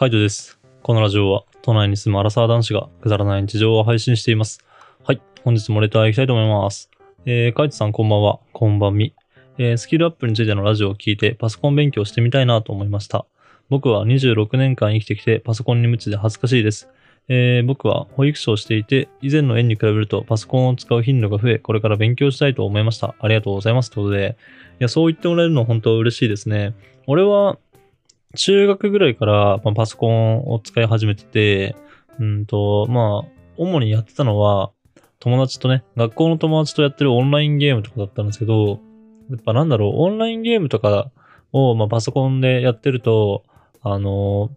カイトです。このラジオは都内に住むアラサー男子がくだらない日常を配信しています。はい。本日もレター行きたいと思います。えー、カイトさんこんばんは。こんばんみ。えー、スキルアップについてのラジオを聞いてパソコン勉強してみたいなと思いました。僕は26年間生きてきてパソコンに無知で恥ずかしいです。えー僕は保育士をしていて、以前の園に比べるとパソコンを使う頻度が増え、これから勉強したいと思いました。ありがとうございます。ということで、いや、そう言ってもらえるの本当嬉しいですね。俺は、中学ぐらいから、まあ、パソコンを使い始めてて、うんと、まあ、主にやってたのは、友達とね、学校の友達とやってるオンラインゲームとかだったんですけど、やっぱなんだろう、オンラインゲームとかを、まあ、パソコンでやってると、あの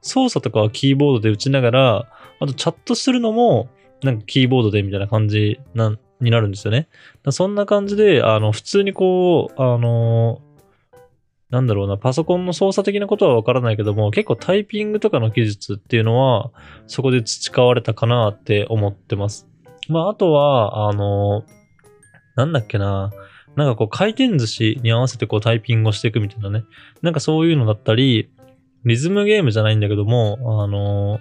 操作とかはキーボードで打ちながら、あとチャットするのも、なんかキーボードでみたいな感じなになるんですよね。そんな感じで、あの、普通にこう、あのなんだろうな、パソコンの操作的なことはわからないけども、結構タイピングとかの技術っていうのは、そこで培われたかなって思ってます。まあ、あとは、あのなんだっけな、なんかこう回転寿司に合わせてこうタイピングをしていくみたいなね。なんかそういうのだったり、リズムゲームじゃないんだけども、あの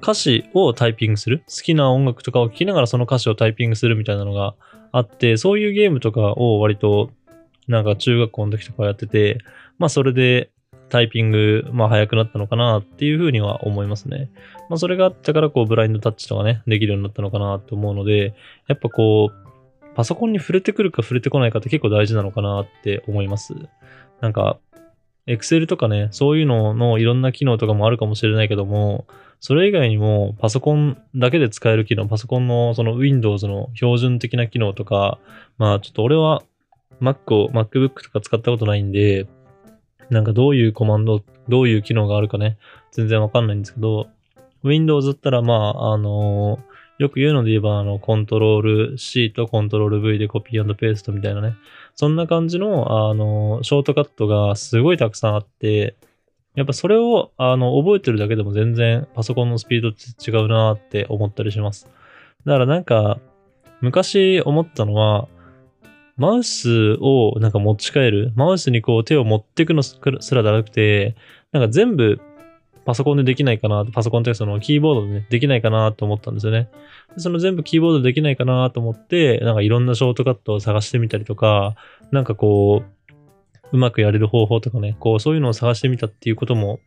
歌詞をタイピングする好きな音楽とかを聴きながらその歌詞をタイピングするみたいなのがあって、そういうゲームとかを割と、なんか中学校の時とかやってて、まあそれでタイピング、まあ早くなったのかなっていうふうには思いますね。まあそれがあったからこうブラインドタッチとかね、できるようになったのかなと思うので、やっぱこう、パソコンに触れてくるか触れてこないかって結構大事なのかなって思います。なんか、Excel とかね、そういうののいろんな機能とかもあるかもしれないけども、それ以外にもパソコンだけで使える機能、パソコンのその Windows の標準的な機能とか、まあちょっと俺は Mac を MacBook とか使ったことないんで、なんかどういうコマンド、どういう機能があるかね、全然わかんないんですけど、Windows だったらまあ、あのよく言うので言えば、あの、コントロール C とコントロール V でコピーペーストみたいなね。そんな感じの、あの、ショートカットがすごいたくさんあって、やっぱそれを、あの、覚えてるだけでも全然パソコンのスピードって違うなって思ったりします。だからなんか、昔思ったのは、マウスをなんか持ち帰る。マウスにこう手を持っていくのすらじゃなくて、なんか全部パソコンでできないかな、パソコンというかそのキーボードでね、できないかなと思ったんですよね。でその全部キーボードでできないかなと思って、なんかいろんなショートカットを探してみたりとか、なんかこう、うまくやれる方法とかね、こうそういうのを探してみたっていうことも、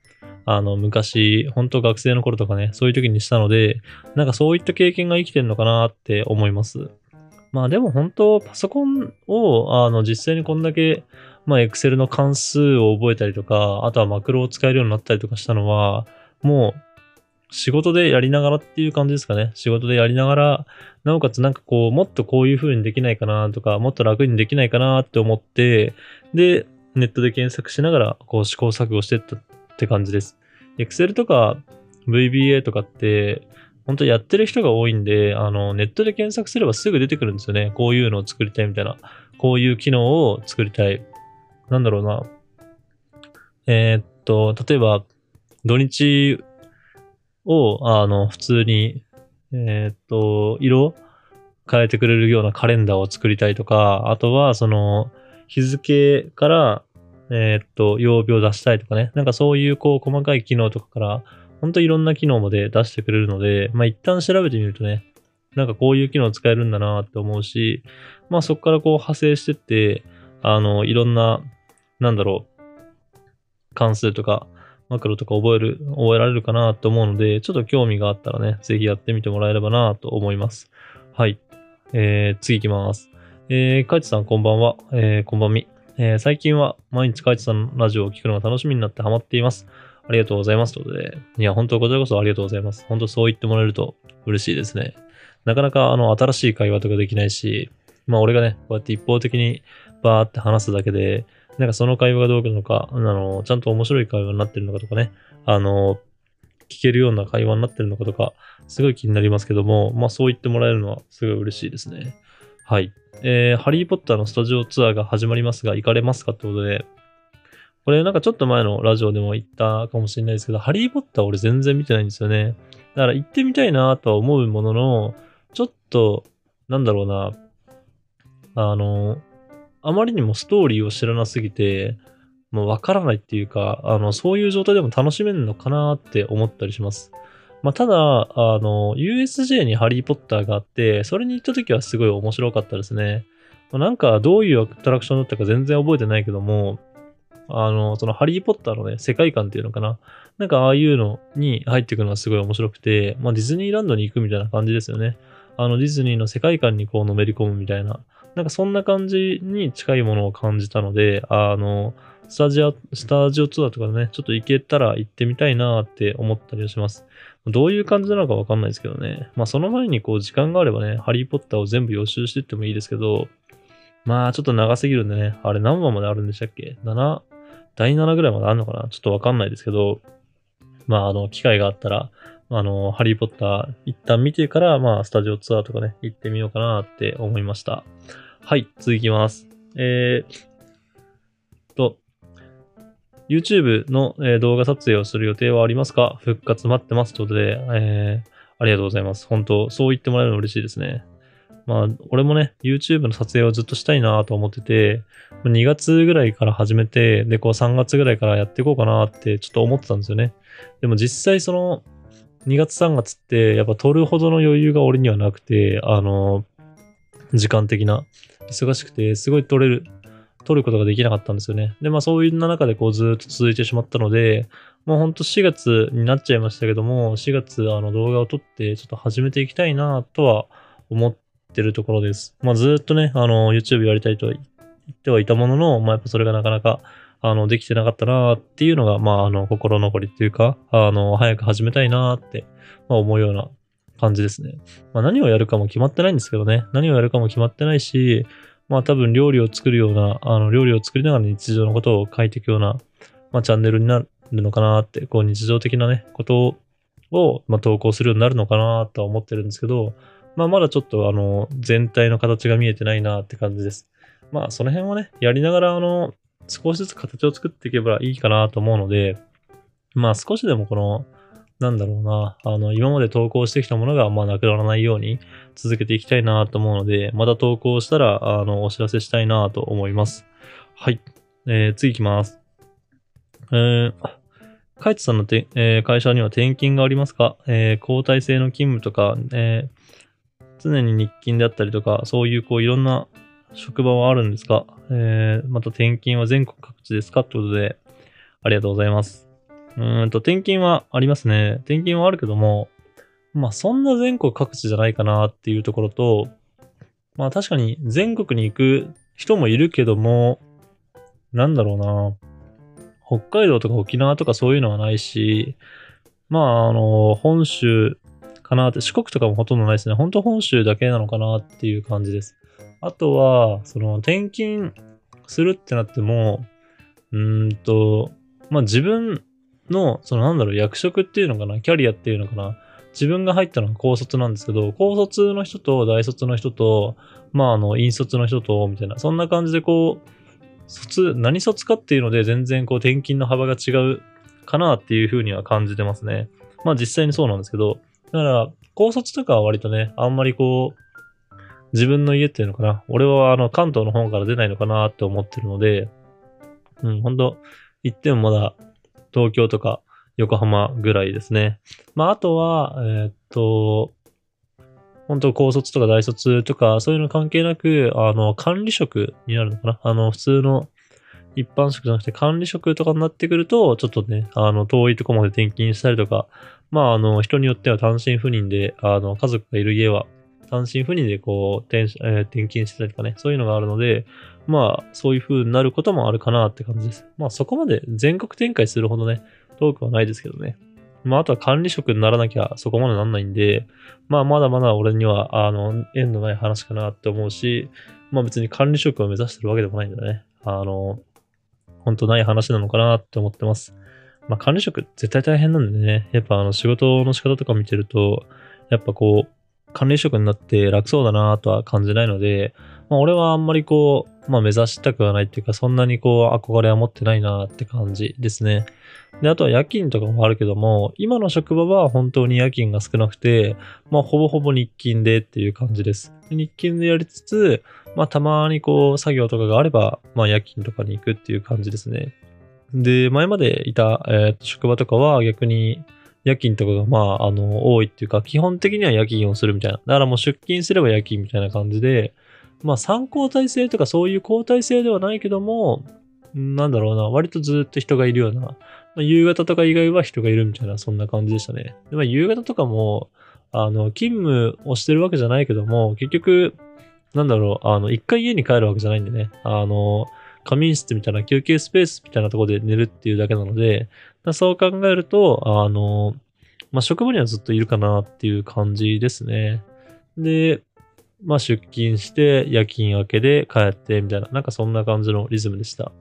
あの、昔、本当学生の頃とかね、そういう時にしたので、なんかそういった経験が生きてるのかなって思います。まあでも本当、パソコンを、あの、実際にこんだけ、まあ、Excel の関数を覚えたりとか、あとはマクロを使えるようになったりとかしたのは、もう、仕事でやりながらっていう感じですかね。仕事でやりながら、なおかつなんかこう、もっとこういう風にできないかなとか、もっと楽にできないかなって思って、で、ネットで検索しながら、こう試行錯誤してったって感じです。Excel とか VBA とかって、本当やってる人が多いんで、あの、ネットで検索すればすぐ出てくるんですよね。こういうのを作りたいみたいな。こういう機能を作りたい。なんだろうな。えーっと、例えば、土日を、あの、普通に、えーっと、色変えてくれるようなカレンダーを作りたいとか、あとは、その、日付から、えーっと、曜日を出したいとかね。なんかそういう、こう、細かい機能とかから、本当いろんな機能まで出してくれるので、まあ一旦調べてみるとね、なんかこういう機能使えるんだなって思うし、まあそこからこう派生してって、あの、いろんな、なんだろう、関数とか、マクロとか覚える、覚えられるかなと思うので、ちょっと興味があったらね、ぜひやってみてもらえればなと思います。はい。えー、次行きます。えー、カイチさんこんばんは。えー、こんばんみ。えー、最近は毎日カイチさんのラジオを聞くのが楽しみになってハマっています。ありがとうございます。ということで。いや、本当こちらこそありがとうございます。本当そう言ってもらえると嬉しいですね。なかなか、あの、新しい会話とかできないし、まあ、俺がね、こうやって一方的にバーって話すだけで、なんかその会話がどうなのか、あの、ちゃんと面白い会話になってるのかとかね、あの、聞けるような会話になってるのかとか、すごい気になりますけども、まあ、そう言ってもらえるのはすごい嬉しいですね。はい。えー、ハリーポッターのスタジオツアーが始まりますが、行かれますか？ってことで、これなんかちょっと前のラジオでも言ったかもしれないですけど、ハリーポッター俺全然見てないんですよね。だから行ってみたいなとは思うものの、ちょっと、なんだろうな、あの、あまりにもストーリーを知らなすぎて、まあ、わからないっていうか、あの、そういう状態でも楽しめるのかなって思ったりします。まあ、ただ、あの、USJ にハリーポッターがあって、それに行った時はすごい面白かったですね。まあ、なんか、どういうアトラクションだったか全然覚えてないけども、あの、そのハリーポッターのね、世界観っていうのかな。なんかああいうのに入っていくのがすごい面白くて、まあディズニーランドに行くみたいな感じですよね。あのディズニーの世界観にこうのめり込むみたいな。なんかそんな感じに近いものを感じたので、あの、スタジオ、スタジオツアーとかね、ちょっと行けたら行ってみたいなって思ったりはします。どういう感じなのかわかんないですけどね。まあその前にこう時間があればね、ハリーポッターを全部予習していってもいいですけど、まあちょっと長すぎるんでね、あれ何話まであるんでしたっけ ?7、第7ぐらいまであるのかな？ちょっとわかんないですけど、まああの、機会があったら、あの、ハリーポッター一旦見てから、まあスタジオツアーとかね、行ってみようかなって思いました。はい、続きます。えー、と、YouTube の、え動画撮影をする予定はありますか？復活待ってますということで、えー、ありがとうございます。本当そう言ってもらえるの嬉しいですね。まあ、俺もね、YouTube の撮影をずっとしたいなと思ってて、2月ぐらいから始めて、で、こう3月ぐらいからやっていこうかなってちょっと思ってたんですよね。でも実際その、2月3月ってやっぱ撮るほどの余裕が俺にはなくて、あの、時間的な、忙しくて、すごい撮れる、撮ることができなかったんですよね。で、まあそういう中でこうずっと続いてしまったので、もうほんと4月になっちゃいましたけども、4月あの動画を撮ってちょっと始めていきたいなとは思っててるところです。まあずっとね、あの YouTube やりたいと言ってはいたものの、まあやっぱそれがなかなかあの、できてなかったなっていうのが、まあ、あの、心残りっていうか、あの、早く始めたいなって、まあ、思うような感じですね。まあ、何をやるかも決まってないんですけどね。何をやるかも決まってないし、まあ、多分料理を作るような、あの、料理を作りながら日常のことを書いていくような、まあ、チャンネルになるのかなって、こう、日常的なね、ことを、まあ、投稿するようになるのかなとは思ってるんですけど、まあ、まだちょっと、あの、全体の形が見えてないなって感じです。まあ、その辺はね、やりながら、あの、少しずつ形を作っていけばいいかなと思うので、まあ少しでもこの、なんだろうな、あの、今まで投稿してきたものが、まあなくならないように続けていきたいなと思うので、また投稿したら、あの、お知らせしたいなと思います。はい。えー、次行きます。えー、カイツさんのて、えー、会社には転勤がありますか？えー、交代制の勤務とか、えー、常に日勤であったりとか、そういうこういろんな職場はあるんですか？えー、また転勤は全国各地ですか？ってことで、ありがとうございます。うんと、転勤はありますね。転勤はあるけども、まあそんな全国各地じゃないかなっていうところと、まあ確かに全国に行く人もいるけども、なんだろうな。北海道とか沖縄とかそういうのはないし、まああの、本州かなって、四国とかもほとんどないですね。本当本州だけなのかなっていう感じです。あとは、その転勤するってなっても、うんと、まあ、自分の、そのなんだろう、役職っていうのかな、キャリアっていうのかな、自分が入ったのが高卒なんですけど、高卒の人と大卒の人と、まあ、あの、引卒の人と、みたいな、そんな感じでこう、卒、何卒かっていうので全然こう転勤の幅が違うかなっていうふうには感じてますね。まあ実際にそうなんですけど、だから、高卒とかは割とね、あんまりこう、自分の家っていうのかな。俺はあの関東の方から出ないのかなって思ってるので、うん、ほんと、行ってもまだ東京とか横浜ぐらいですね。まあ、あとは、えー、っと、本当高卒とか大卒とか、そういうの関係なく、あの、管理職になるのかなあの、普通の一般職じゃなくて管理職とかになってくると、ちょっとね、あの、遠いとこまで転勤したりとか、まあ、あの、人によっては単身赴任で、あの、家族がいる家は単身赴任でこう転,、えー、転勤してたりとかね、そういうのがあるので、まあ、そういう風になることもあるかなって感じです。まあ、そこまで全国展開するほどね、遠くはないですけどね。まあ、あとは管理職にならなきゃそこまでなんないんで、まあ、まだまだ俺には、あの、縁のない話かなって思うし、まあ別に管理職を目指してるわけでもないんだね。あの、本当ない話なのかなって思ってます。まあ管理職絶対大変なんでね、やっぱあの仕事の仕方とか見てると、やっぱこう、管理職になって楽そうだなとは感じないので、まあ、俺はあんまりこう、まあ、目指したくはないっていうか、そんなにこう、憧れは持ってないなって感じですね。で、あとは夜勤とかもあるけども、今の職場は本当に夜勤が少なくて、まあ、ほぼほぼ日勤でっていう感じです。日勤でやりつつ、まあ、たまにこう、作業とかがあれば、まあ、夜勤とかに行くっていう感じですね。で、前までいた、えー職場とかは逆に夜勤とかがまあ、あの、多いっていうか、基本的には夜勤をするみたいな。だからもう出勤すれば夜勤みたいな感じで、まあ3交代制とかそういう交代制ではないけども、なんだろうな、割とずっと人がいるような、まあ、夕方とか以外は人がいるみたいな、そんな感じでしたね。でまあ、夕方とかも、あの、勤務をしてるわけじゃないけども、結局、なんだろう、あの、一回家に帰るわけじゃないんでね、あの、仮眠室みたいな休憩スペースみたいなところで寝るっていうだけなので、そう考えると、あの、まあ、職場にはずっといるかなっていう感じですね。で、まあ、出勤して、夜勤明けで帰ってみたいな、なんかそんな感じのリズムでした。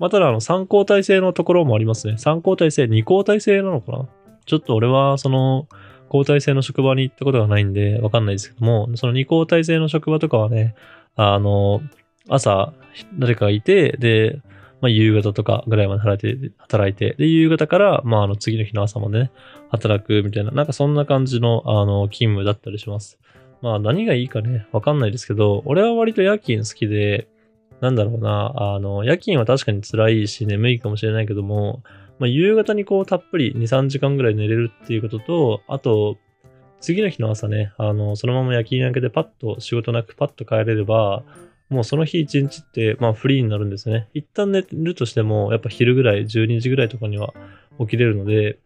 まあ、ただ、あの、3交代制のところもありますね。3交代制、2交代制なのかな？ちょっと俺は、その、交代制の職場に行ったことがないんで、わかんないですけども、その2交代制の職場とかはね、あの、朝、誰かがいて、で、まあ、夕方とかぐらいまで働いて、働いて、で、夕方から、まあ、あの、次の日の朝までね、働くみたいな、なんかそんな感じの、あの、勤務だったりします。まあ、何がいいかね、わかんないですけど、俺は割と夜勤好きで、なんだろうな、あの、夜勤は確かに辛いし眠いかもしれないけども、まあ、夕方にこうたっぷり2、3時間ぐらい寝れるっていうことと、あと、次の日の朝ね、あの、そのまま夜勤明けでパッと仕事なくパッと帰れれば、もうその日一日って、まあフリーになるんですね。一旦寝るとしても、やっぱ昼ぐらい、12時ぐらいとかには起きれるので、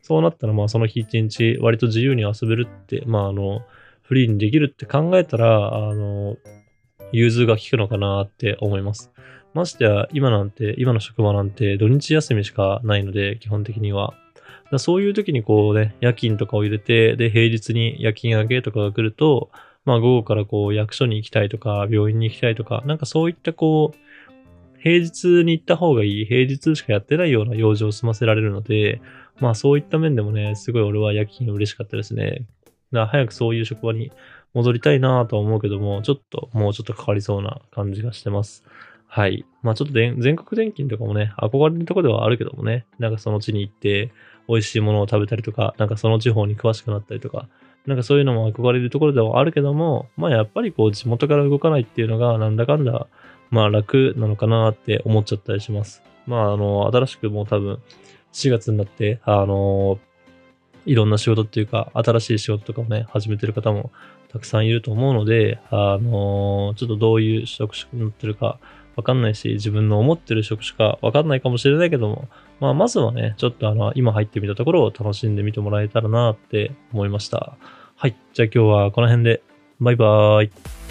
そうなったらまあその日一日割と自由に遊べるって、まああの、フリーにできるって考えたら、あの、融通が効くのかなって思います。ましてや、今なんて、今の職場なんて土日休みしかないので、基本的には。そういう時にこうね、夜勤とかを入れて、で、平日に夜勤明けとかが来ると、まあ午後からこう役所に行きたいとか、病院に行きたいとか、なんかそういったこう、平日に行った方がいい、平日しかやってないような用事を済ませられるので、まあそういった面でもね、すごい俺は夜勤嬉しかったですね。だから早くそういう職場に戻りたいなとは思うけども、ちょっと、もうちょっとかかりそうな感じがしてます。はい。まあちょっと全国電金とかもね、憧れるところではあるけどもね、なんかその地に行って、美味しいものを食べたりとか、なんかその地方に詳しくなったりとか、なんかそういうのも憧れるところではあるけども、まあやっぱりこう地元から動かないっていうのがなんだかんだ、まあ楽なのかなって思っちゃったりします。まああの、新しくもう多分4月になって、あの、いろんな仕事っていうか、新しい仕事とかをね、始めてる方もたくさんいると思うので、あのちょっとどういう職種になってるかわかんないし、自分の思ってる職種かわかんないかもしれないけども、まあ、まずはね、ちょっとあの、今入ってみたところを楽しんでみてもらえたらなって思いました。はい。じゃあ今日はこの辺で、バイバーイ。